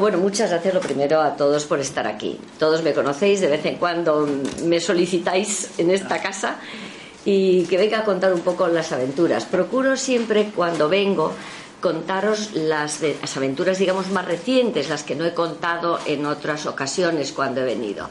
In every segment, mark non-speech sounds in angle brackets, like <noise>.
Bueno, muchas gracias lo primero a todos por estar aquí. Todos me conocéis, de vez en cuando me solicitáis en esta casa y que venga a contar un poco las aventuras. Procuro siempre cuando vengo contaros las, las aventuras, digamos, más recientes, las que no he contado en otras ocasiones cuando he venido.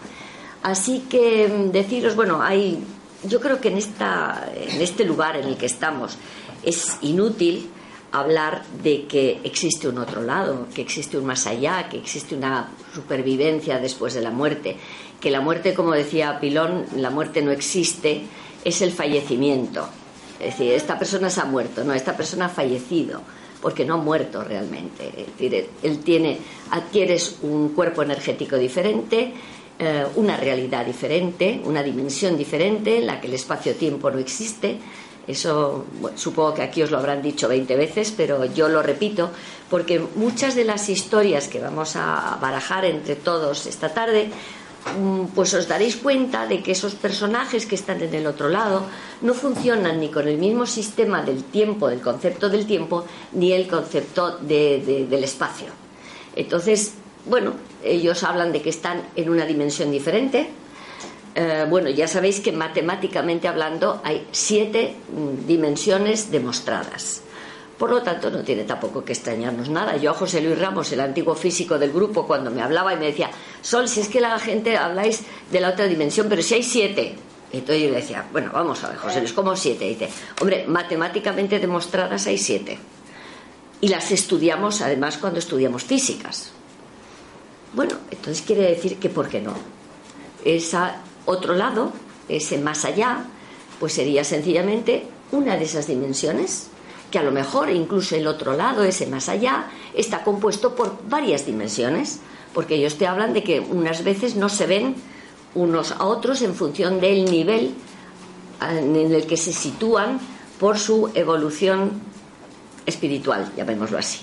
Así que mm, deciros, bueno, hay, yo creo que en, esta, en este lugar en el que estamos es inútil hablar de que existe un otro lado, que existe un más allá, que existe una supervivencia después de la muerte, que la muerte, como decía Pilón, la muerte no existe, es el fallecimiento. Es decir, esta persona se ha muerto, no, esta persona ha fallecido, porque no ha muerto realmente. Es él tiene, adquieres un cuerpo energético diferente, eh, una realidad diferente, una dimensión diferente en la que el espacio-tiempo no existe. Eso supongo que aquí os lo habrán dicho 20 veces, pero yo lo repito, porque muchas de las historias que vamos a barajar entre todos esta tarde, mm, pues os daréis cuenta de que esos personajes que están en el otro lado no funcionan ni con el mismo sistema del tiempo, del concepto del tiempo, ni el concepto del espacio. Entonces, bueno, ellos hablan de que están en una dimensión diferente. Eh, bueno, ya sabéis que matemáticamente hablando hay siete mm, dimensiones demostradas. Por lo tanto, no tiene tampoco que extrañarnos nada. Yo a José Luis Ramos, el antiguo físico del grupo, cuando me hablaba y me decía, Sol, si es que la gente habláis de la otra dimensión, pero si hay siete. Entonces yo le decía, bueno, vamos a ver, José Luis, ¿cómo siete? dice, hombre, matemáticamente demostradas hay siete. Y las estudiamos además cuando estudiamos físicas. Bueno, entonces quiere decir que ¿por qué no? Ese otro lado, ese más allá, pues sería sencillamente una de esas dimensiones, que a lo mejor incluso el otro lado, ese más allá, está compuesto por varias dimensiones, porque ellos te hablan de que unas veces no se ven unos a otros en función del nivel en el que se sitúan por su evolución espiritual, llamémoslo así.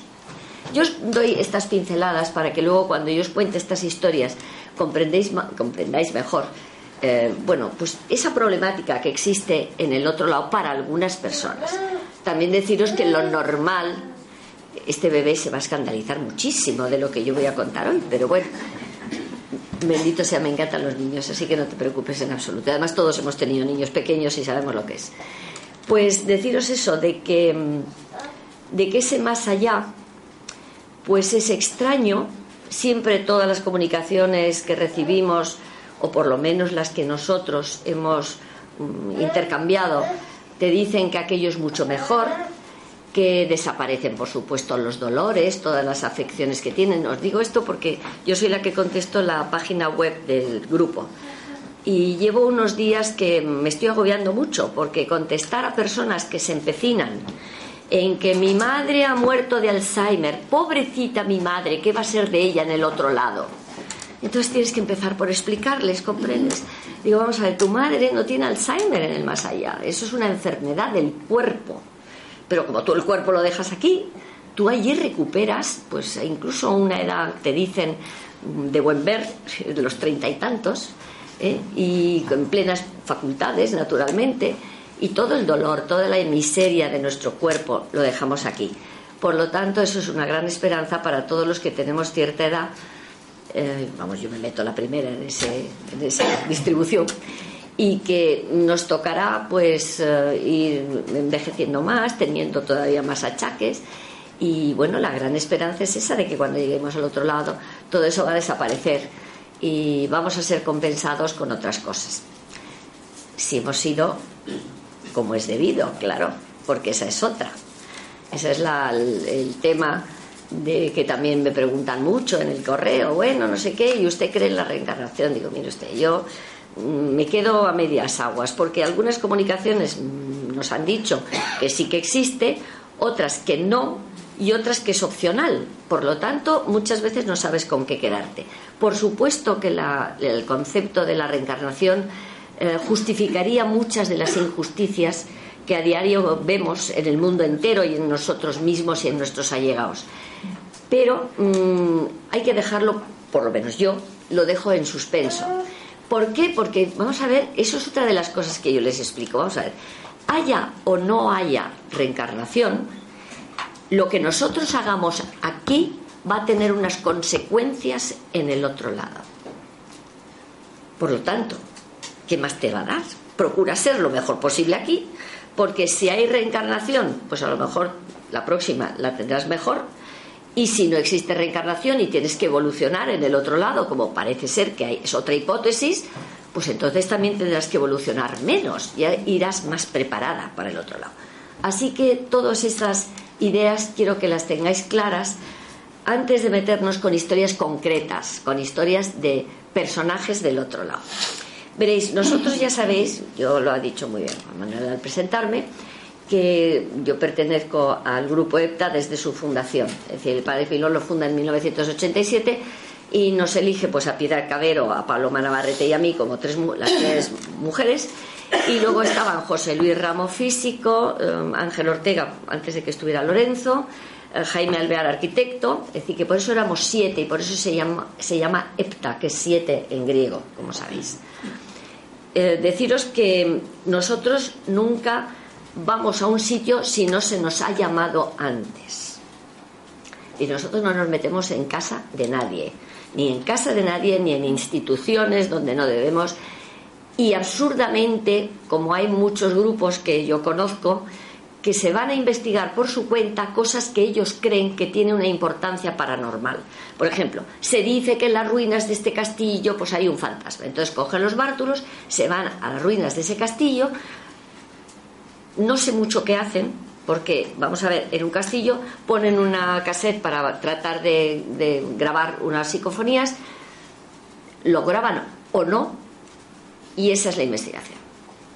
Yo os doy estas pinceladas para que luego cuando yo os cuente estas historias comprendáis, comprendáis mejor eh, bueno, pues esa problemática que existe en el otro lado para algunas personas. También deciros que lo normal, este bebé se va a escandalizar muchísimo de lo que yo voy a contar hoy, pero bueno, bendito sea, me encantan los niños, así que no te preocupes en absoluto. Además, todos hemos tenido niños pequeños y sabemos lo que es. Pues deciros eso, de que, de que ese más allá pues es extraño, siempre todas las comunicaciones que recibimos, o por lo menos las que nosotros hemos mm, intercambiado, te dicen que aquello es mucho mejor, que desaparecen, por supuesto, los dolores, todas las afecciones que tienen. Os digo esto porque yo soy la que contesto la página web del grupo. Y llevo unos días que me estoy agobiando mucho porque contestar a personas que se empecinan en que mi madre ha muerto de Alzheimer, pobrecita mi madre, ¿qué va a ser de ella en el otro lado? Entonces tienes que empezar por explicarles, ¿comprendes? Digo, vamos a ver, tu madre no tiene Alzheimer en el más allá, eso es una enfermedad del cuerpo. Pero como tú el cuerpo lo dejas aquí, tú allí recuperas, pues incluso una edad, te dicen, de buen ver, <laughs> de los treinta y tantos, ¿eh? y con plenas facultades, naturalmente, y todo el dolor, toda la miseria de nuestro cuerpo lo dejamos aquí. Por lo tanto, eso es una gran esperanza para todos los que tenemos cierta edad. Eh, vamos, yo me meto la primera en, esa distribución y que nos tocará pues eh, ir envejeciendo más, teniendo todavía más achaques y bueno, la gran esperanza es esa de que cuando lleguemos al otro lado todo eso va a desaparecer y vamos a ser compensados con otras cosas. Si hemos sido como es debido, claro, porque esa es otra. Ese es el, tema de que también me preguntan mucho en el correo, bueno, no sé qué, y usted cree en la reencarnación. Digo, mire usted, yo mm, me quedo a medias aguas, porque algunas comunicaciones mm, nos han dicho que sí que existe, otras que no, y otras que es opcional. Por lo tanto, muchas veces no sabes con qué quedarte. Por supuesto que el concepto de la reencarnación eh, justificaría muchas de las injusticias que a diario vemos en el mundo entero y en nosotros mismos y en nuestros allegados. Pero mm, hay que dejarlo, por lo menos yo, lo dejo en suspenso. ¿Por qué? Porque, vamos a ver, eso es otra de las cosas que yo les explico. Vamos a ver, haya o no haya reencarnación, lo que nosotros hagamos aquí va a tener unas consecuencias en el otro lado. Por lo tanto, ¿qué más te va a dar? Procura ser lo mejor posible aquí, porque si hay reencarnación, pues a lo mejor la próxima la tendrás mejor, y si no existe reencarnación y tienes que evolucionar en el otro lado, como parece ser que hay, es otra hipótesis, pues entonces también tendrás que evolucionar menos, ya irás más preparada para el otro lado. Así que todas estas ideas quiero que las tengáis claras antes de meternos con historias concretas, con historias de personajes del otro lado. Veréis, nosotros ya sabéis, yo lo ha dicho muy bien Manuel al presentarme, que yo pertenezco al grupo EPTA desde su fundación. Es decir, el Padre Filón lo funda en 1987 y nos elige pues a Piedad Cabero, a Paloma Navarrete y a mí como tres, las tres mujeres. Y luego estaban José Luis Ramos Físico, eh, Ángel Ortega, antes de que estuviera Lorenzo, eh, Jaime Alvear, arquitecto, es decir, que por eso éramos siete y por eso se llama, se llama hepta, que es siete en griego, como sabéis. Eh, deciros que nosotros nunca vamos a un sitio si no se nos ha llamado antes. Y nosotros no nos metemos en casa de nadie, ni en casa de nadie, ni en instituciones donde no debemos. Y absurdamente, como hay muchos grupos que yo conozco, que se van a investigar por su cuenta cosas que ellos creen que tienen una importancia paranormal. Por ejemplo, se dice que en las ruinas de este castillo pues hay un fantasma. Entonces cogen los bártulos, se van a las ruinas de ese castillo, no sé mucho qué hacen, porque, vamos a ver, en un castillo ponen una cassette para tratar de, grabar unas psicofonías, lo graban o no, y esa es la investigación.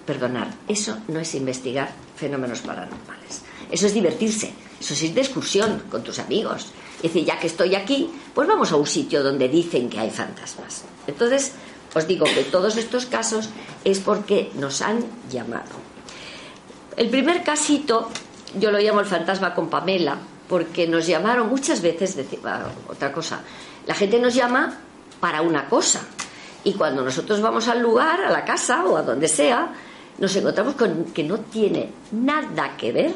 Perdonad, eso no es investigar fenómenos paranormales. Eso es divertirse, eso es ir de excursión con tus amigos. Es decir, ya que estoy aquí, pues vamos a un sitio donde dicen que hay fantasmas. Entonces, os digo que todos estos casos es porque nos han llamado. El primer casito, yo lo llamo el fantasma con Pamela, porque nos llamaron muchas veces, decía, otra cosa, la gente nos llama para una cosa. Y cuando nosotros vamos al lugar, a la casa o a donde sea, nos encontramos con que no tiene nada que ver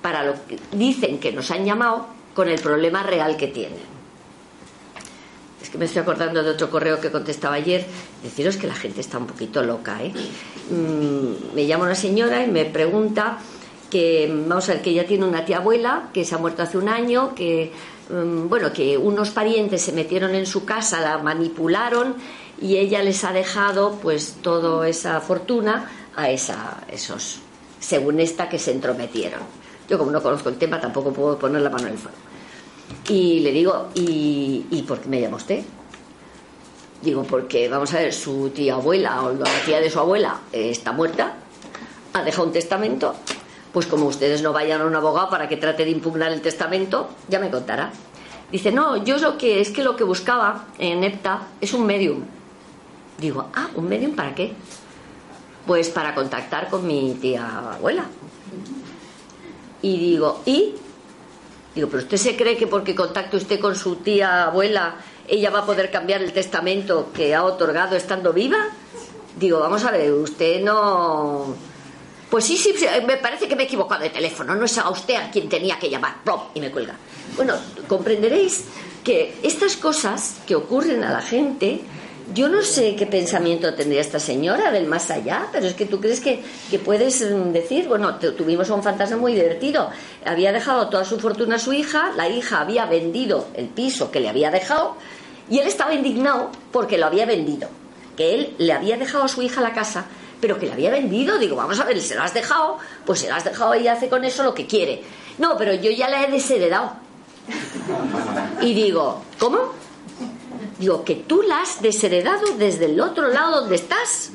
para lo que dicen que nos han llamado con el problema real que tienen. Que me estoy acordando de otro correo que contestaba ayer. Deciros que la gente está un poquito loca, ¿eh? Mm, me llama una señora y me pregunta que, vamos a ver, que ella tiene una tía abuela que se ha muerto hace un año, que, mm, bueno, que unos parientes se metieron en su casa, la manipularon y ella les ha dejado, pues, toda esa fortuna a esa, esos, según esta, que se entrometieron. Yo, como no conozco el tema, tampoco puedo poner la mano en el fuego. Y le digo, ¿y, ¿y por qué me llama usted? Digo, porque, vamos a ver, su tía abuela o la tía de su abuela eh, está muerta, ha dejado un testamento, pues como ustedes no vayan a un abogado para que trate de impugnar el testamento, ya me contará. Dice, no, yo lo que es que lo que buscaba en EPTA es un medium. Digo, ah, ¿un medium para qué? Pues para contactar con mi tía abuela. Y digo, ¿y? Digo, pero usted se cree que porque contacte usted con su tía abuela ella va a poder cambiar el testamento que ha otorgado estando viva? Digo, vamos a ver, usted no... Pues sí, sí, me parece que me he equivocado de teléfono, no es a usted a quien tenía que llamar. Y me cuelga. Bueno, comprenderéis que estas cosas que ocurren a la gente, yo no sé qué pensamiento tendría esta señora del más allá, pero es que tú crees que, que puedes mm, decir, bueno, tuvimos un fantasma muy divertido, había dejado toda su fortuna a su hija, la hija había vendido el piso que le había dejado, y él estaba indignado porque lo había vendido. Que él le había dejado a su hija la casa, pero que le había vendido. Digo, vamos a ver, se lo has dejado, pues se lo has dejado y hace con eso lo que quiere. No, pero yo ya la he desheredado. Y digo, ¿cómo? Digo, que tú la has desheredado desde el otro lado donde estás.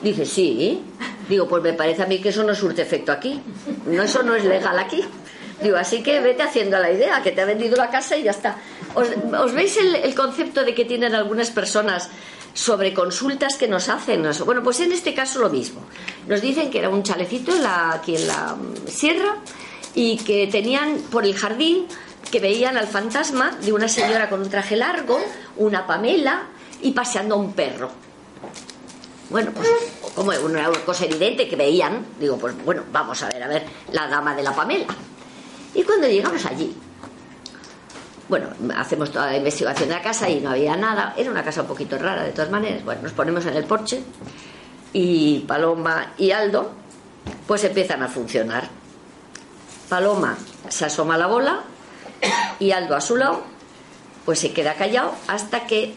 Dice, sí. Digo, pues me parece a mí que eso no surte efecto aquí. No, eso no es legal aquí. Digo, así que vete haciendo la idea, que te ha vendido la casa y ya está. ¿Os, veis el, concepto de que tienen algunas personas sobre consultas que nos hacen? Bueno, pues en este caso lo mismo. Nos dicen que era un chalecito aquí en la mm, sierra y que tenían por el jardín que veían al fantasma de una señora con un traje largo, una pamela y paseando a un perro. Bueno, pues como una cosa evidente que veían, digo, pues bueno, vamos a ver, a ver, la dama de la pamela. Y cuando llegamos allí, Bueno, hacemos toda la investigación de la casa y no había nada. Era una casa un poquito rara, de todas maneras. Bueno, nos ponemos en el porche y Paloma y Aldo pues empiezan a funcionar. Paloma se asoma a la bola y Aldo a su lado pues se queda callado hasta que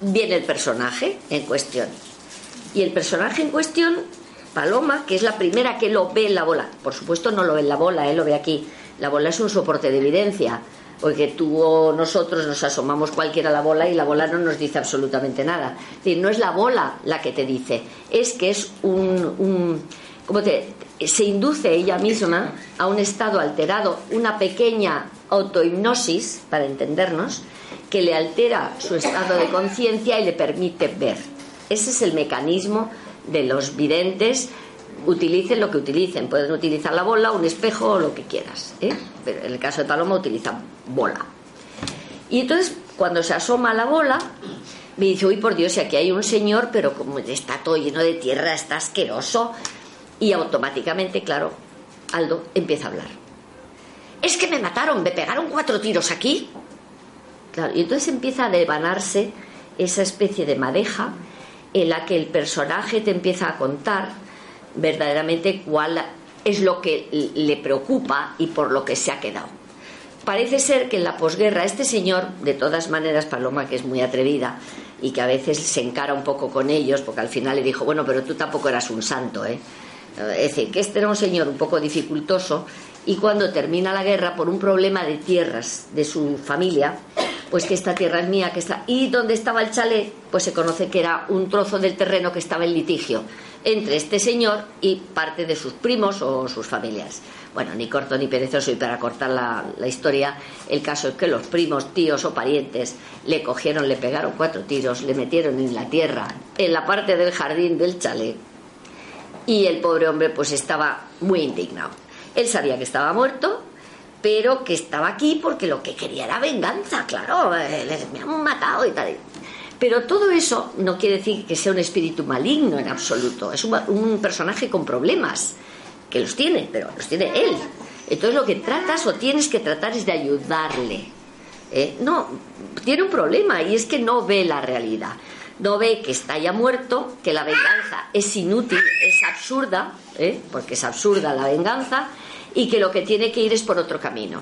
viene el personaje en cuestión. Y el personaje en cuestión, Paloma, que es la primera que lo ve en la bola, por supuesto no lo ve en la bola, él lo ve aquí. La bola es un soporte de evidencia, porque tú o nosotros nos asomamos cualquiera a la bola y la bola no nos dice absolutamente nada. Es decir, no es la bola la que te dice, es que es un, un se induce ella misma a un estado alterado, una pequeña autohipnosis, para entendernos, que le altera su estado de conciencia y le permite ver. Ese es el mecanismo de los videntes, utilicen lo que utilicen. Pueden utilizar la bola, un espejo o lo que quieras. ¿eh? Pero en el caso de Paloma utilizan bola. Y entonces, cuando se asoma la bola, me dice, uy, por Dios, si aquí hay un señor, pero como está todo lleno de tierra, está asqueroso. Y automáticamente, claro, Aldo empieza a hablar. Es que me mataron, me pegaron cuatro tiros aquí. Claro, y entonces empieza a devanarse esa especie de madeja en la que el personaje te empieza a contar verdaderamente cuál es lo que le preocupa y por lo que se ha quedado. Parece ser que en la posguerra este señor, de todas maneras, Paloma, que es muy atrevida y que a veces se encara un poco con ellos, porque al final le dijo, bueno, pero tú tampoco eras un santo, ¿eh? Es decir, que este era un señor un poco dificultoso y cuando termina la guerra, por un problema de tierras de su familia, pues que esta tierra es mía, que está... Y donde estaba el chalet, pues se conoce que era un trozo del terreno que estaba en litigio entre este señor y parte de sus primos o sus familias. Bueno, ni corto ni perezoso y para cortar la, la historia, el caso es que los primos, tíos o parientes le cogieron, le pegaron cuatro tiros, le metieron en la tierra, en la parte del jardín del chalet y el pobre hombre pues estaba muy indignado. Él sabía que estaba muerto, pero que estaba aquí porque lo que quería era venganza, claro, eh, me han matado y tal. Pero todo eso no quiere decir que sea un espíritu maligno en absoluto, es un, un personaje con problemas, que los tiene, pero los tiene él. Entonces lo que tratas o tienes que tratar es de ayudarle. ¿eh? No, tiene un problema y es que no ve la realidad. No ve que está ya muerto, que la venganza es inútil, es absurda, ¿eh? porque es absurda la venganza, y que lo que tiene que ir es por otro camino.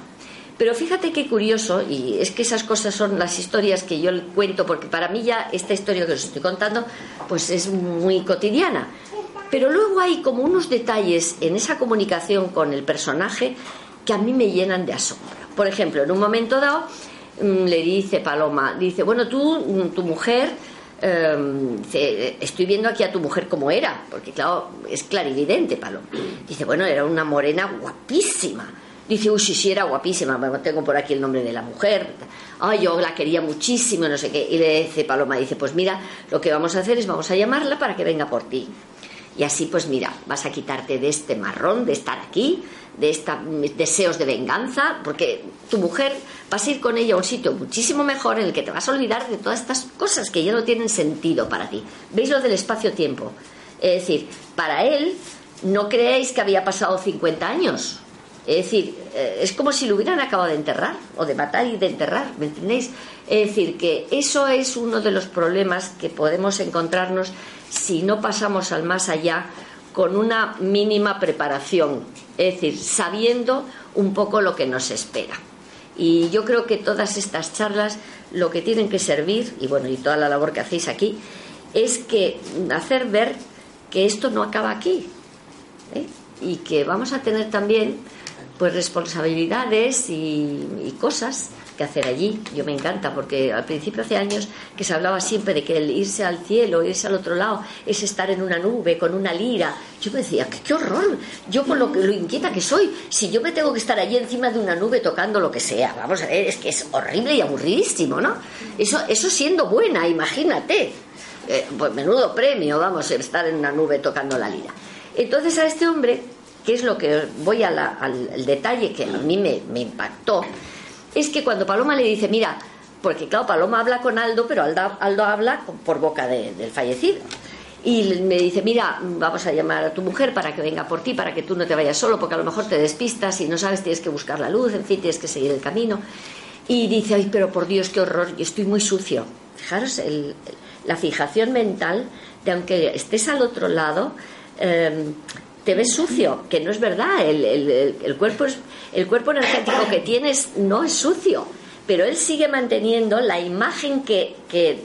Pero fíjate qué curioso, y es que esas cosas son las historias que yo cuento, porque para mí ya esta historia que os estoy contando, pues es muy cotidiana. Pero luego hay como unos detalles en esa comunicación con el personaje que a mí me llenan de asombro. Por ejemplo, en un momento dado mm, le dice Paloma, dice, bueno, tú, mm, tu mujer, eh, estoy viendo aquí a tu mujer como era, porque claro, es clarividente, Paloma. Dice, bueno, era una morena guapísima. Dice, uy, sí, sí, era guapísima, tengo por aquí el nombre de la mujer. Ay, yo la quería muchísimo, no sé qué. Y le dice Paloma, dice, pues mira, lo que vamos a hacer es vamos a llamarla para que venga por ti. Y así, pues mira, vas a quitarte de este marrón, de estar aquí, de estos deseos de venganza, porque tu mujer vas a ir con ella a un sitio muchísimo mejor en el que te vas a olvidar de todas estas cosas que ya no tienen sentido para ti. ¿Veis lo del espacio-tiempo? Es decir, para él no creéis que había pasado 50 años. Es decir, eh, es como si lo hubieran acabado de enterrar, o de matar y de enterrar, ¿me entendéis? Es decir, que eso es uno de los problemas que podemos encontrarnos si no pasamos al más allá con una mínima preparación, es decir, sabiendo un poco lo que nos espera. Y yo creo que todas estas charlas lo que tienen que servir, y bueno, y toda la labor que hacéis aquí, es que hacer ver que esto no acaba aquí. ¿eh? Y que vamos a tener también pues responsabilidades y, cosas que hacer allí. Yo me encanta porque al principio hace años que se hablaba siempre de que el irse al cielo, irse al otro lado, es estar en una nube con una lira. Yo me decía, qué, horror. Yo con lo, que, lo inquieta que soy, si yo me tengo que estar allí encima de una nube tocando lo que sea, vamos a ver, es que es horrible y aburridísimo, ¿no? Eso, eso siendo buena, imagínate. Eh, pues menudo premio, vamos, a estar en una nube tocando la lira. Entonces a este hombre que es lo que voy al, detalle que a mí me, impactó, es que cuando Paloma le dice, mira, porque claro, Paloma habla con Aldo, pero Aldo, habla por boca del fallecido. Y me dice, mira, vamos a llamar a tu mujer para que venga por ti, para que tú no te vayas solo, porque a lo mejor te despistas y no sabes, tienes que buscar la luz, en fin, tienes que seguir el camino. Y dice, ay, pero por Dios, qué horror, yo estoy muy sucio. Fijaros, la fijación mental de aunque estés al otro lado, em, te ves sucio, que no es verdad, el, cuerpo el cuerpo energético que tienes no es sucio, pero él sigue manteniendo la imagen que, de,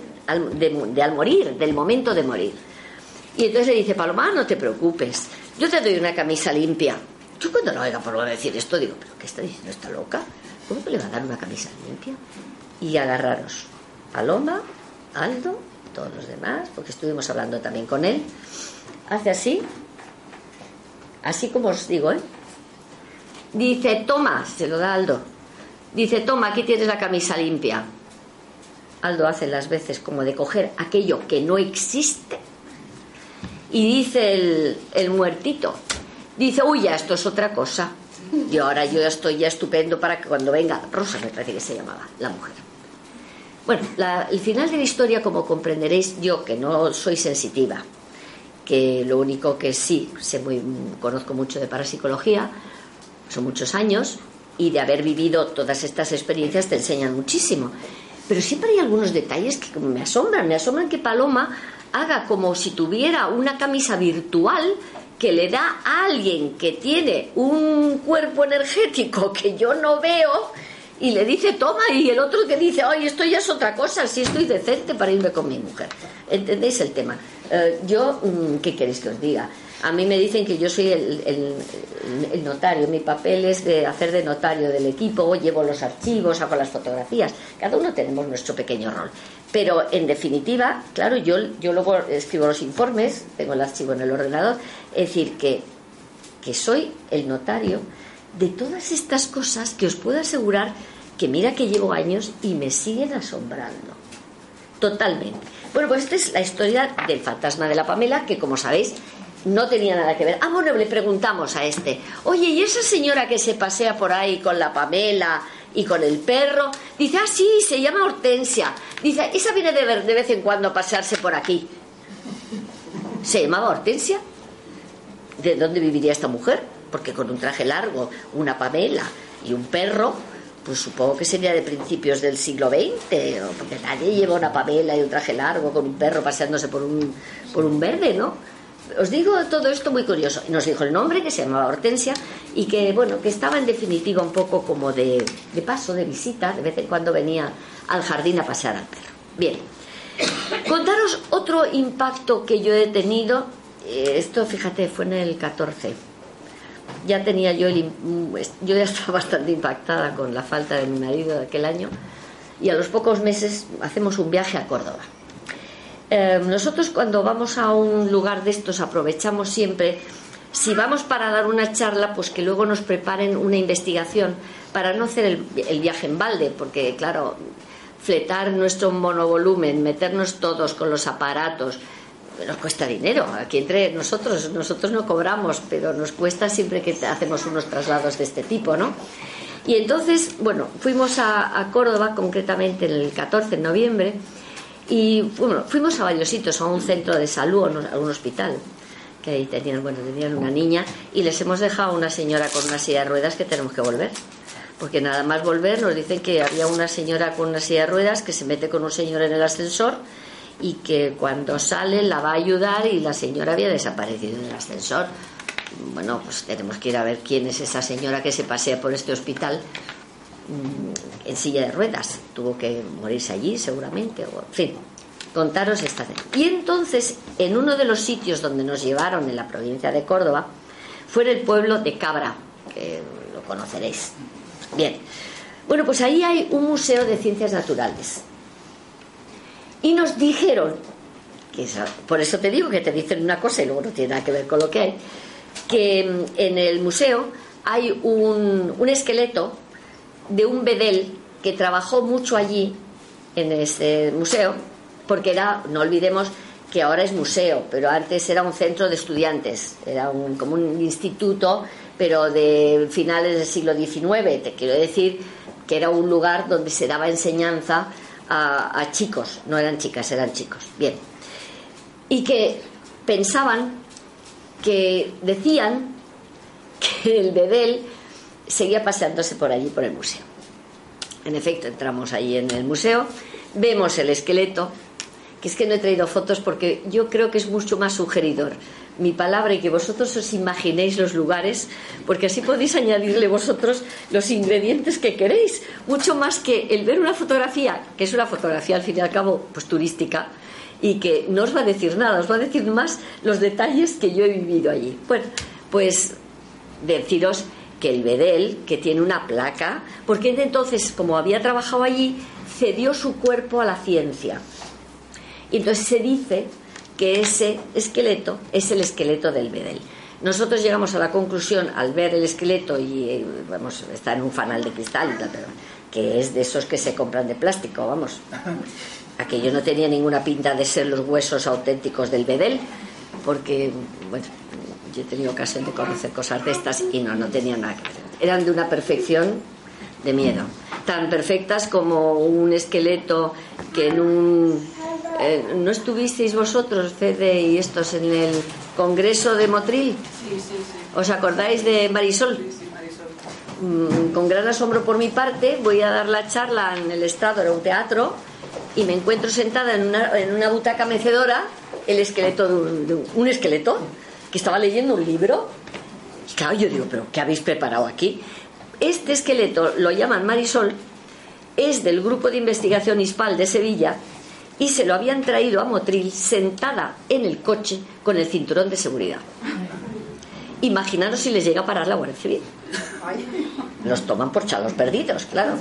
de, al morir, del momento de morir. Y entonces le dice, Paloma, no te preocupes, yo te doy una camisa limpia. Yo cuando lo oiga por decir esto digo, ¿pero qué está diciendo? ¿Está loca? ¿Cómo que le va a dar una camisa limpia? Y agarraros, Paloma, Aldo, todos los demás, porque estuvimos hablando también con él, hace así, así como os digo, ¿eh? Dice, toma, se lo da Aldo. Dice, toma, aquí tienes la camisa limpia. Aldo hace las veces como de coger aquello que no existe. Y dice el, muertito, dice, uy, ya esto es otra cosa. Y ahora yo estoy ya estupendo para que cuando venga, Rosa me parece que se llamaba, la mujer. Bueno, el final de la historia, como comprenderéis, yo que no soy sensitiva, que lo único que sí, sé muy, conozco mucho de parapsicología, son muchos años, y de haber vivido todas estas experiencias te enseñan muchísimo. Pero siempre hay algunos detalles que me asombran. Me asombran que Paloma haga como si tuviera una camisa virtual que le da a alguien que tiene un cuerpo energético que yo no veo y le dice toma y el otro que dice ay esto ya es otra cosa si estoy decente para irme con mi mujer entendéis el tema eh, yo mm, qué queréis que os diga a mí me dicen que yo soy el, notario. Mi papel es de hacer de notario del equipo llevo los archivos hago las fotografías. Cada uno tenemos nuestro pequeño rol. Pero en definitiva claro yo yo luego escribo los informes tengo el archivo en el ordenador. Es decir que que soy el notario de todas estas cosas que os puedo asegurar que mira que llevo años y me siguen asombrando. Totalmente. Bueno, pues esta es la historia del fantasma de la Pamela, que como sabéis no tenía nada que ver. Ah, bueno, le preguntamos a este, oye, ¿y esa señora que se pasea por ahí con la Pamela y con el perro? Dice, ah, sí, se llama Hortensia. Dice, esa viene de, de vez en cuando a pasearse por aquí. ¿Se llamaba Hortensia? ¿De dónde viviría esta mujer? Porque con un traje largo, una Pamela y un perro, pues supongo que sería de principios del siglo XX, porque nadie lleva una pamela y un traje largo con un perro paseándose por un, por un verde, ¿no? Os digo todo esto muy curioso. Nos dijo el nombre, que se llamaba Hortensia, y que, bueno, que estaba en definitiva un poco como de, de paso, de visita, de vez en cuando venía al jardín a pasear al perro. Bien, contaros otro impacto que yo he tenido, eh, esto fíjate, fue en el 14 ya tenía yo el, yo ya <laughs> estaba bastante impactada con la falta de mi marido de aquel año y a los pocos meses hacemos un viaje a Córdoba. Eh, nosotros cuando vamos a un lugar de estos aprovechamos siempre, si vamos para dar una charla, pues que luego nos preparen una investigación para no hacer el, el viaje en balde, porque claro, fletar nuestro monovolumen, meternos todos con los aparatos, nos cuesta dinero. Aquí entre nosotros, nosotros no cobramos, pero nos cuesta siempre que hacemos unos traslados de este tipo, ¿no? Y entonces, bueno, fuimos a, Córdoba, concretamente el 14 de noviembre, y bueno, fuimos a varios sitios, a un centro de salud, a un hospital, que ahí tenían, bueno, tenían una niña, y les hemos dejado a una señora con una silla de ruedas que tenemos que volver. Porque nada más volver nos dicen que había una señora con una silla de ruedas que se mete con un señor en el ascensor y que cuando sale la va a ayudar y la señora había desaparecido en el ascensor. Bueno, pues tenemos que ir a ver quién es esa señora que se pasea por este hospital mm, en silla de ruedas. Tuvo que morirse allí seguramente, o en fin, contaros esta. Y entonces, en uno de los sitios donde nos llevaron en la provincia de Córdoba, fue el pueblo de Cabra, que lo conoceréis. Bien, bueno, pues ahí hay un museo de ciencias naturales y nos dijeron, que por eso te digo que te dicen una cosa y luego no tiene nada que ver con lo que hay, que mm, en el museo hay un, un esqueleto de un bedel que trabajó mucho allí, en este museo, porque era, no olvidemos que ahora es museo, pero antes era un centro de estudiantes, era un, como un instituto, pero de finales del siglo XIX, te quiero decir que era un lugar donde se daba enseñanza a, chicos, no eran chicas, eran chicos. Bien. Y que pensaban que decían que el Bedel seguía paseándose por allí, por el museo. En efecto, entramos ahí en el museo, vemos el esqueleto, que es que no he traído fotos porque yo creo que es mucho más sugeridor mi palabra y que vosotros os imaginéis los lugares, porque así podéis añadirle vosotros los ingredientes que queréis, mucho más que el ver una fotografía, que es una fotografía al fin y al cabo pues turística, y que no os va a decir nada, os va a decir más los detalles que yo he vivido allí. Bueno, pues deciros que el Bedel, que tiene una placa, porque entonces, como había trabajado allí, cedió su cuerpo a la ciencia. Y entonces se dice que ese esqueleto es el esqueleto del Bedel. Nosotros llegamos a la conclusión al ver el esqueleto y eh, vamos, está en un fanal de cristal, pero que es de esos que se compran de plástico, vamos. <laughs> Aquello no tenía ninguna pinta de ser los huesos auténticos del Bedel, porque, bueno, yo he tenido ocasión de conocer cosas de estas y no, no tenían nada que ver. Eran de una perfección de miedo, tan perfectas como un esqueleto que en un eh, ¿No estuvisteis vosotros, Fede y estos, en el Congreso de Motril? Sí, sí, sí. ¿Os acordáis de Marisol? Sí, sí, Marisol. Mm, con gran asombro por mi parte, voy a dar la charla en el Estado, era un teatro, y me encuentro sentada en una, en una butaca mecedora el esqueleto de un, de un esqueleto que estaba leyendo un libro. Y claro, yo digo, ¿pero qué habéis preparado aquí? Este esqueleto lo llaman Marisol, es del grupo de investigación ISPAL de Sevilla y se lo habían traído a Motril sentada en el coche con el cinturón de seguridad. Imaginaros si les llega a parar la Guardia Civil. Los toman por chalos perdidos, claro.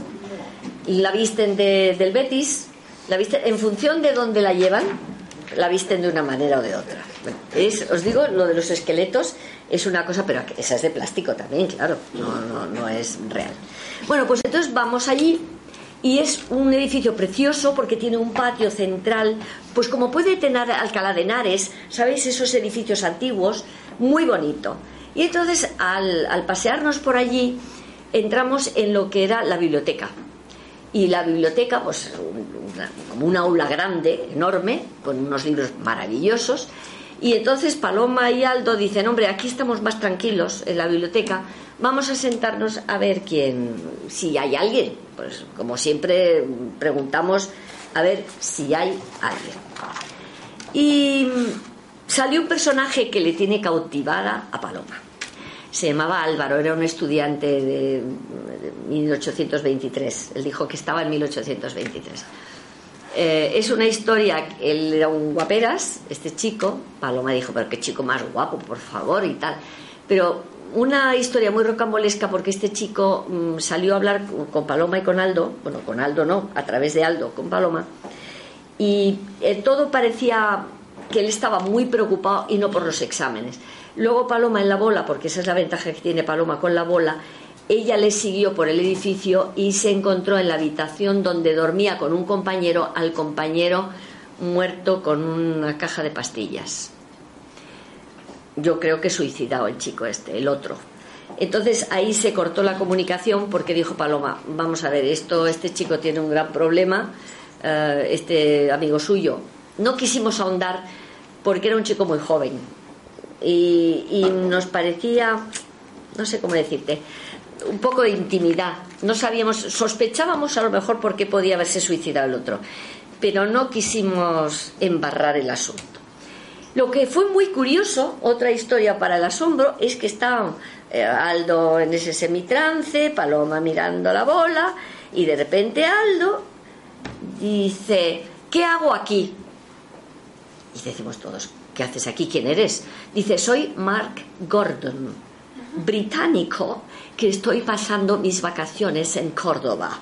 La visten de, del Betis, la visten, en función de dónde la llevan, la visten de una manera o de otra. Es, os digo, lo de los esqueletos es una cosa, pero esa es de plástico también, claro, no, no, no es real. Bueno, pues entonces vamos allí y es un edificio precioso porque tiene un patio central, pues como puede tener Alcalá de Henares, ¿sabéis? Esos edificios antiguos, muy bonito. Y entonces al, al pasearnos por allí entramos en lo que era la biblioteca. Y la biblioteca, pues una, como una aula grande, enorme, con unos libros maravillosos. Y entonces Paloma y Aldo dicen, hombre, aquí estamos más tranquilos en la biblioteca, vamos a sentarnos a ver quién, si hay alguien. Pues como siempre preguntamos a ver si hay alguien. Y salió un personaje que le tiene cautivada a Paloma. Se llamaba Álvaro, era un estudiante de 1823. Él dijo que estaba en 1823. Eh, es una historia, él era un guaperas, este chico, Paloma dijo, pero qué chico más guapo, por favor, y tal. Pero una historia muy rocambolesca porque este chico mmm, salió a hablar con Paloma y con Aldo, bueno, con Aldo no, a través de Aldo, con Paloma, y eh, todo parecía que él estaba muy preocupado y no por los exámenes. Luego Paloma en la bola, porque esa es la ventaja que tiene Paloma con la bola, ella le siguió por el edificio y se encontró en la habitación donde dormía con un compañero, al compañero muerto con una caja de pastillas. Yo creo que suicidado el chico este, el otro. Entonces ahí se cortó la comunicación porque dijo Paloma, vamos a ver, esto, este chico tiene un gran problema, uh, este amigo suyo. No quisimos ahondar porque era un chico muy joven y, nos parecía, no sé cómo decirte, un poco de intimidad. No sabíamos, sospechábamos a lo mejor por qué podía haberse suicidado el otro, pero no quisimos embarrar el asunto. Lo que fue muy curioso, otra historia para el asombro, es que estaba eh, Aldo en ese semitrance, Paloma mirando la bola, y de repente Aldo dice, ¿qué hago aquí? Y decimos todos, ¿qué haces aquí? ¿Quién eres? Dice, soy Mark Gordon, británico, que estoy pasando mis vacaciones en Córdoba.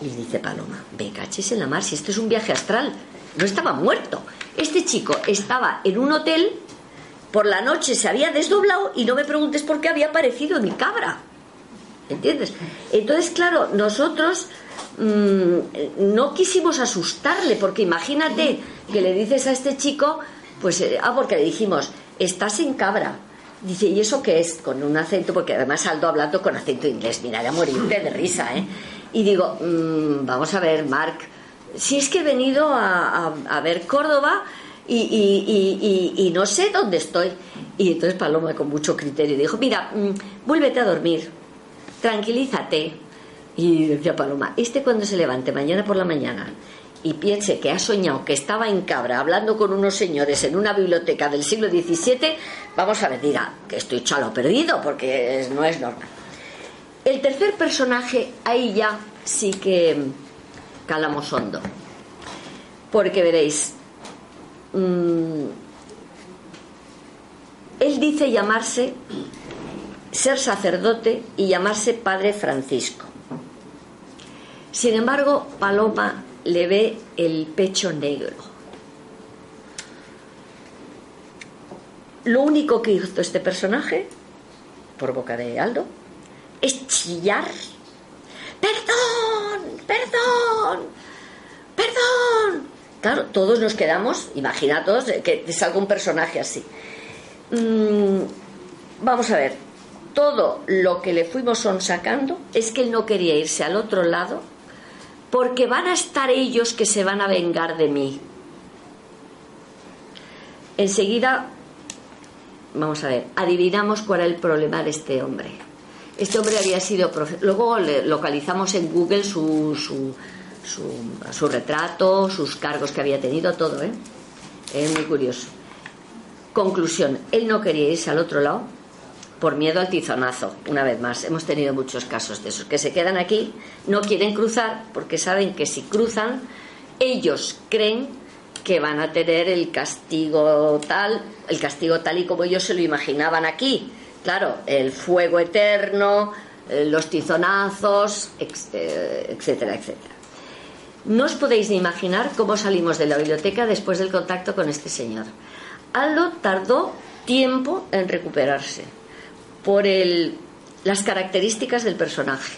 Y dice Paloma, ve cachis en la mar, si esto es un viaje astral, no estaba muerto. Este chico estaba en un hotel, por la noche se había desdoblado y no me preguntes por qué había aparecido mi cabra. ¿Entiendes? Entonces, claro, nosotros mmm, no quisimos asustarle, porque imagínate que le dices a este chico, pues, eh, ah, porque le dijimos, estás en cabra. Dice, ¿y eso qué es? Con un acento, porque además Aldo hablando con acento inglés, mira, era morirte de risa, ¿eh? Y digo, mmm, vamos a ver, Mark, si es que he venido a, a, ver Córdoba y, no sé dónde estoy. Y entonces Paloma con mucho criterio dijo, mira, mmm, vuélvete a dormir, tranquilízate Y decía Paloma, este cuando se levante mañana por la mañana y piense que ha soñado que estaba en Cabra hablando con unos señores en una biblioteca del siglo XVII, vamos a ver, diga que estoy chalo perdido porque no es normal. El tercer personaje, ahí ya sí que calamos hondo. Porque veréis, mm, él dice llamarse, ser sacerdote y llamarse Padre Francisco. Sin embargo, Paloma le ve el pecho negro. Lo único que hizo este personaje, por boca de Aldo, es chillar. Perdón, perdón, perdón. Claro, todos nos quedamos, imaginaos que salga un personaje así. Mm, vamos a ver, todo lo que le fuimos sacando es que él no quería irse al otro lado porque van a estar ellos que se van a vengar de mí. Enseguida, vamos a ver, adivinamos cuál era el problema de este hombre. Este hombre había sido... Luego localizamos en Google su, su, su, retrato, sus cargos que había tenido, todo, ¿eh? Es muy curioso. Conclusión, él no quería irse al otro lado por miedo al tizonazo, una vez más. Hemos tenido muchos casos de esos, que se quedan aquí, no quieren cruzar porque saben que si cruzan, ellos creen que van a tener el castigo tal, el castigo tal y como ellos se lo imaginaban aquí. Claro, el fuego eterno, eh, los tizonazos, eh, etcétera, etcétera. No os podéis ni imaginar cómo salimos de la biblioteca después del contacto con este señor. Aldo tardó tiempo en recuperarse por las características del personaje.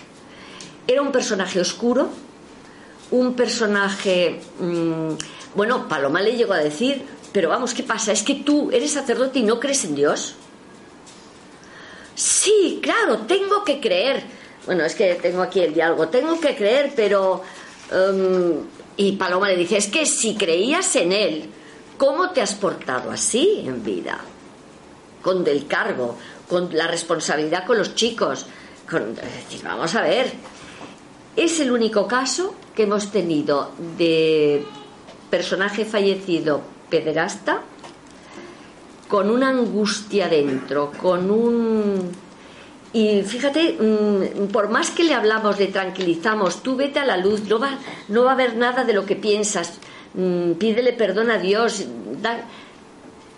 Era un personaje oscuro, un personaje... Mm, bueno, Paloma le llegó a decir, pero vamos, ¿qué pasa? ¿Es que tú eres sacerdote y no crees en Dios? Sí, claro, tengo que creer. Bueno, es que tengo aquí el diálogo, tengo que creer, pero... Um, y Paloma le dice, es que si creías en Él, ¿cómo te has portado así en vida? Con del cargo, con la responsabilidad con los chicos. Con, vamos a ver, es el único caso que hemos tenido de personaje fallecido pederasta con una angustia dentro, con un... Y fíjate, mm, por más que le hablamos, le tranquilizamos, tú vete a la luz, no va, no va a haber nada de lo que piensas, mm, pídele perdón a Dios.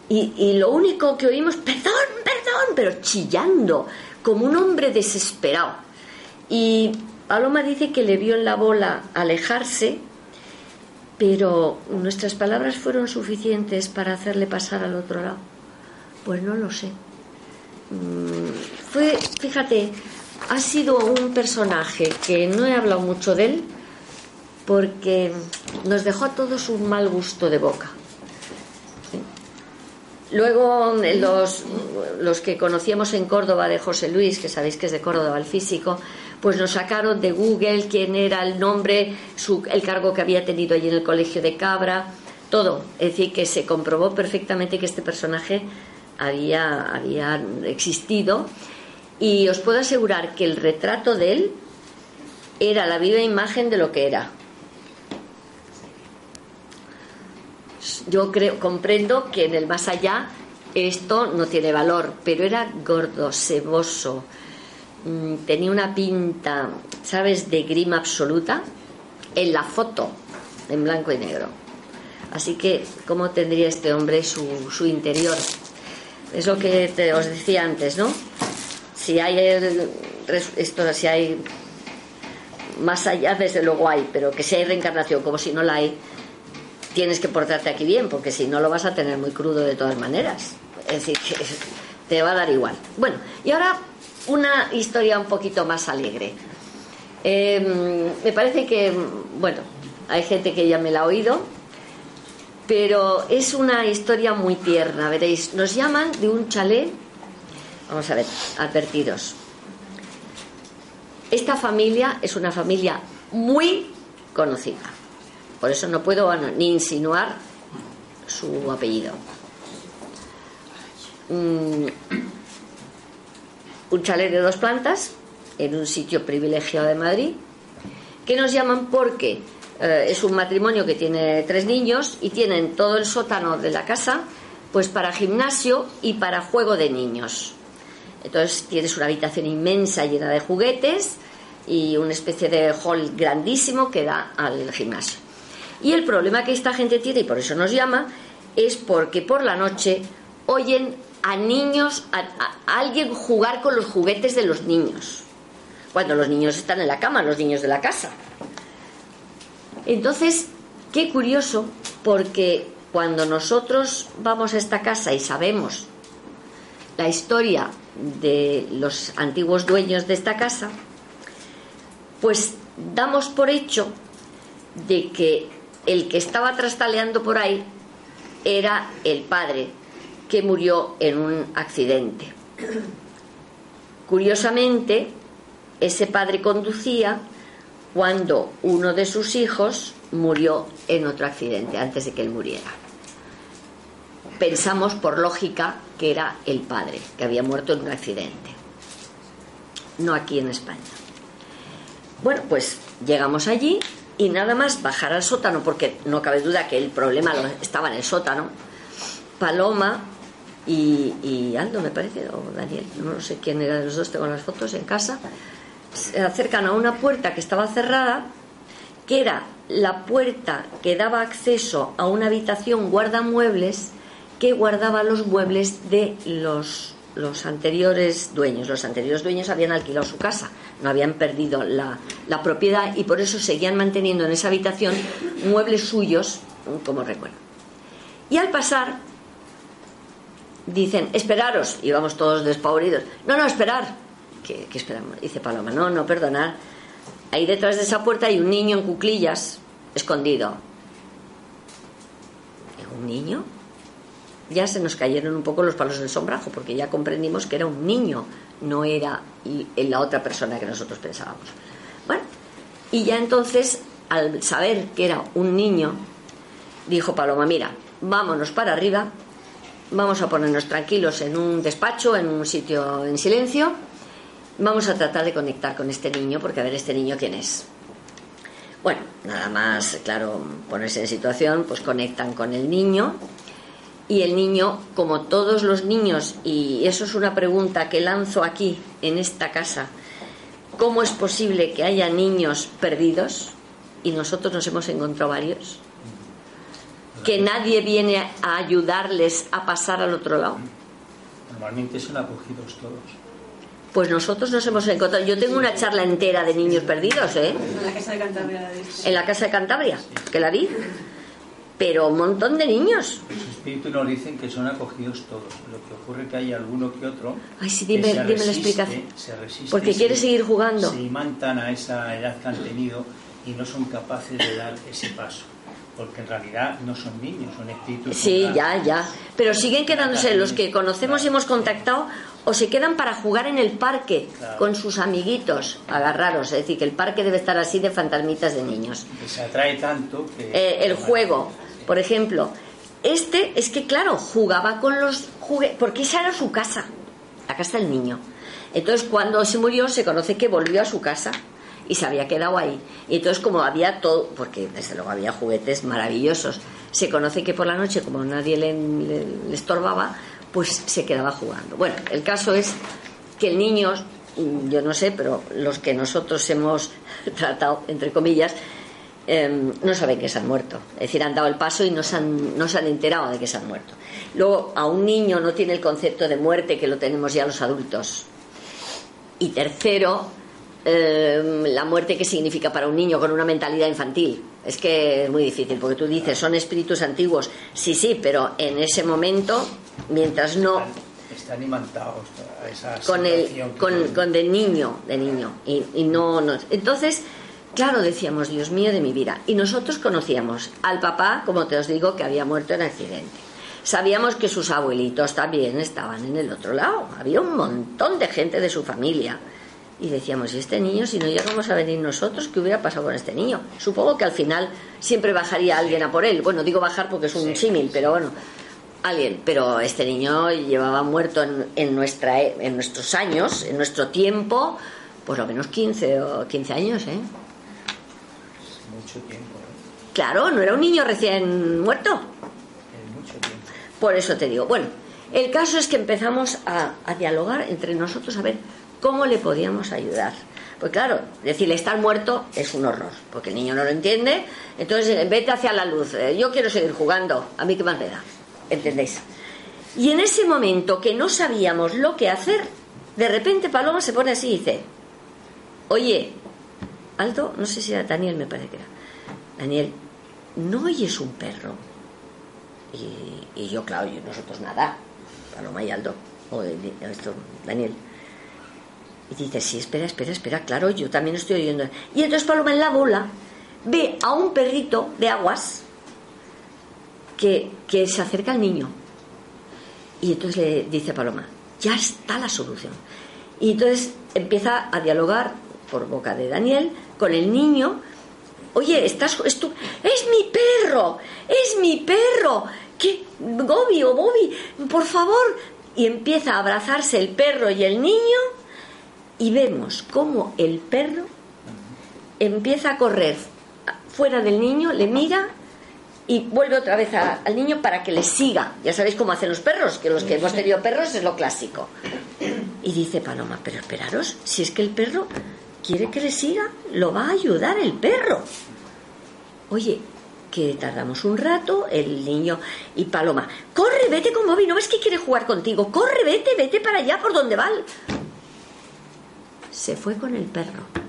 Y, lo único que oímos, perdón, pero chillando, como un hombre desesperado. Y Paloma dice que le vio en la bola alejarse, pero nuestras palabras fueron suficientes para hacerle pasar al otro lado. Pues no lo sé. Mm, fue, fíjate, ha sido un personaje que no he hablado mucho de él porque nos dejó a todos un mal gusto de boca. Luego los, los, que conocíamos en Córdoba de José Luis, que sabéis que es de Córdoba el físico, pues nos sacaron de Google quién era el nombre, su, el cargo que había tenido allí en el colegio de Cabra, todo. Es decir, que se comprobó perfectamente que este personaje había, había existido y os puedo asegurar que el retrato de él era la viva imagen de lo que era. Yo creo, comprendo que en el más allá esto no tiene valor, pero era gordo, seboso, mm, tenía una pinta, ¿sabes?, de grima absoluta en la foto, en blanco y negro. Así que, ¿cómo tendría este hombre su, su interior? Es lo que te, os decía antes, ¿no? Si hay esto, si hay más allá, desde luego hay, pero que si hay reencarnación, como si no la hay, tienes que portarte aquí bien, porque si no lo vas a tener muy crudo de todas maneras. Es decir, <laughs> que te va a dar igual. Bueno, y ahora una historia un poquito más alegre. Em, me parece que, bueno, hay gente que ya me la ha oído, pero es una historia muy tierna, veréis. Nos llaman de un chalet, vamos a ver, advertidos. Esta familia es una familia muy conocida por eso no puedo ni insinuar su apellido. Mm, un chalet de dos plantas en un sitio privilegiado de Madrid, que nos llaman porque eh, es un matrimonio que tiene tres niños y tienen todo el sótano de la casa pues para gimnasio y para juego de niños. Entonces tienes una habitación inmensa llena de juguetes y una especie de hall grandísimo que da al gimnasio. Y el problema que esta gente tiene, y por eso nos llama, es porque por la noche oyen a niños, a, alguien jugar con los juguetes de los niños. Cuando los niños están en la cama, los niños de la casa. Entonces, qué curioso, porque cuando nosotros vamos a esta casa y sabemos la historia de los antiguos dueños de esta casa, pues damos por hecho de que el que estaba trastaleando por ahí era el padre que murió en un accidente. Curiosamente, ese padre conducía cuando uno de sus hijos murió en otro accidente, antes de que él muriera. Pensamos por lógica que era el padre, que había muerto en un accidente, no aquí en España. Bueno, pues llegamos allí y nada más bajar al sótano, porque no cabe duda que el problema estaba en el sótano, Paloma y, Aldo, me parece, o Daniel, no sé quién era de los dos, tengo las fotos en casa, se acercan a una puerta que estaba cerrada, que era la puerta que daba acceso a una habitación guardamuebles que guardaba los muebles de los, los anteriores dueños. Los anteriores dueños habían alquilado su casa, no habían perdido la, la propiedad y por eso seguían manteniendo en esa habitación muebles suyos como recuerdo. Y al pasar, dicen, esperaros, y vamos todos despavoridos. No, no, esperar. ¿Qué, esperamos? Dice Paloma, no, no, perdonar. Ahí detrás de esa puerta hay un niño en cuclillas, escondido. ¿Un niño? Ya se nos cayeron un poco los palos del sombrajo, porque ya comprendimos que era un niño, no era la otra persona que nosotros pensábamos. Bueno, y ya entonces, al saber que era un niño, dijo Paloma, mira, vámonos para arriba, vamos a ponernos tranquilos en un despacho, en un sitio en silencio, vamos a tratar de conectar con este niño, porque a ver este niño quién es. Bueno, nada más, claro, ponerse en situación, pues conectan con el niño y el niño, como todos los niños, y eso es una pregunta que lanzo aquí, en esta casa, ¿cómo es posible que haya niños perdidos? Y nosotros nos hemos encontrado varios que nadie viene a ayudarles a pasar al otro lado. Normalmente son acogidos todos. Pues nosotros nos hemos encontrado. Yo tengo una charla entera de niños perdidos, ¿eh? En la casa de Cantabria En la casa de Cantabria, que la vi. Pero un montón de niños. Los espíritus nos dicen que son acogidos todos. Lo que ocurre es que hay alguno que otro. Ay, sí, dime, dime la explicación. Se resiste, Porque quiere seguir jugando. Se imantan a esa edad que han tenido y no son capaces de dar ese paso porque en realidad no son niños, son espíritus. Sí, ya, ya. Pero siguen quedándose los que conocemos y hemos contactado o se quedan para jugar en el parque con sus amiguitos, agarraros. Es decir, que el parque debe estar así de fantasmitas de niños. se atrae tanto que. Eh, el juego, por ejemplo. Este es que, claro, jugaba con los juguetes, porque esa era su casa, la casa del niño. Entonces, cuando se murió, se conoce que volvió a su casa y se había quedado ahí. Y entonces como había todo, porque desde luego había juguetes maravillosos, se conoce que por la noche como nadie le, estorbaba, pues se quedaba jugando. Bueno, el caso es que el niño, yo no sé, pero los que nosotros hemos <laughs> tratado, entre comillas, em, no saben que se han muerto. Es decir, han dado el paso y no se, han, no se han enterado de que se han muerto. Luego, a un niño no tiene el concepto de muerte que lo tenemos ya los adultos. Y tercero, Em, la muerte que significa para un niño con una mentalidad infantil. Es que es muy difícil, porque tú dices, son espíritus antiguos. Sí, sí, pero en ese momento, mientras no... Están imantados a esa con el con, con, de niño, de niño. Y, y no, no. Entonces, claro, decíamos, Dios mío de mi vida. Y nosotros conocíamos al papá, como te os digo, que había muerto en accidente. Sabíamos que sus abuelitos también estaban en el otro lado. Había un montón de gente de su familia y decíamos, ¿y este niño, si no llegamos a venir nosotros, qué hubiera pasado con este niño? Supongo que al final siempre bajaría alguien a por él. Bueno, digo bajar porque es un símil, pero bueno, alguien. Pero este niño llevaba muerto en, nuestra, e, en nuestros años, en nuestro tiempo, por lo menos 15 o 15 años, ¿eh? Mucho tiempo. ¿eh? Claro, no era un niño recién muerto. En mucho tiempo. Por eso te digo, bueno, el caso es que empezamos a, a dialogar entre nosotros a ver cómo le podíamos ayudar. Pues claro, decirle estar muerto es un horror, porque el niño no lo entiende. Entonces, eh, vete hacia la luz. eh, Yo quiero seguir jugando. A mí qué más me da. ¿Entendéis? Y en ese momento que no sabíamos lo que hacer, de repente Paloma se pone así y dice, oye, Aldo, no sé si era Daniel, me parece que era. Daniel, ¿no oyes un perro? Y, y yo, claro, y nosotros nada, Paloma y Aldo, o esto, Daniel. Y dice, sí, espera, espera, espera, claro, yo también estoy oyendo. Y entonces Paloma en la bola ve a un perrito de aguas que, que se acerca al niño. Y entonces le dice Paloma, ya está la solución. Y entonces empieza a dialogar por boca de Daniel con el niño. Oye, estás, es, es mi perro, es mi perro. ¿Qué? Gobi o Bobby, por favor. Y empieza a abrazarse el perro y el niño. Y vemos cómo el perro empieza a correr fuera del niño, le mira y vuelve otra vez al niño para que le siga. Ya sabéis cómo hacen los perros, que los que hemos tenido perros es lo clásico. Y dice Paloma, pero esperaros, si es que el perro quiere que le siga, lo va a ayudar el perro. Oye, que tardamos un rato, el niño y Paloma, corre, vete con Bobby, ¿no ves que quiere jugar contigo? Corre, vete, vete para allá por donde va. el-". Se fue con el perro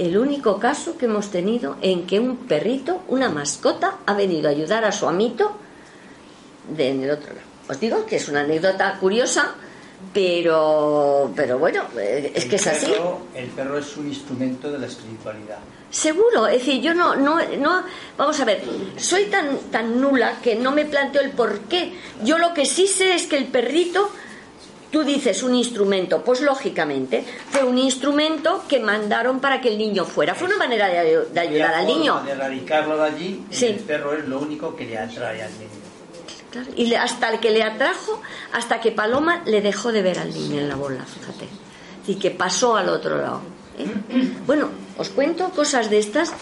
el único caso que hemos tenido en que un perrito, una mascota, ha venido a ayudar a su amito de en el otro lado. Os digo que es una anécdota curiosa, pero, pero bueno, eh, es El que es así. El perro es un instrumento de la espiritualidad. Seguro, es decir, yo no, no, no, vamos a ver, soy tan, tan nula que no me planteo el por qué. Yo lo que sí sé es que el perrito, tú dices un instrumento, pues lógicamente fue un instrumento que mandaron para que el niño fuera. Fue una manera de, de ayudar al niño. De erradicarlo de allí, Sí. el perro es lo único que le atrae al niño. Claro, Y hasta el que le atrajo, hasta que Paloma le dejó de ver al niño en la bola, fíjate. Y que pasó al otro lado. ¿eh? Bueno, os cuento cosas de estas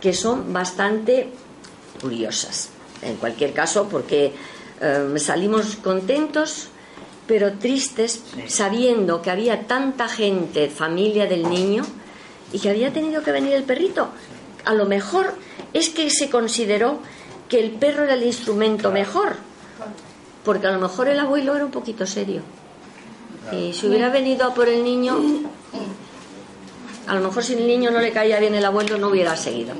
que son bastante curiosas. En cualquier caso, porque eh, salimos contentos, pero tristes, sabiendo que había tanta gente, familia del niño, y que había tenido que venir el perrito. A lo mejor es que se consideró que el perro era el instrumento mejor, porque a lo mejor el abuelo era un poquito serio. Y si hubiera venido a por el niño, a lo mejor si el niño no le caía bien el abuelo no hubiera seguido.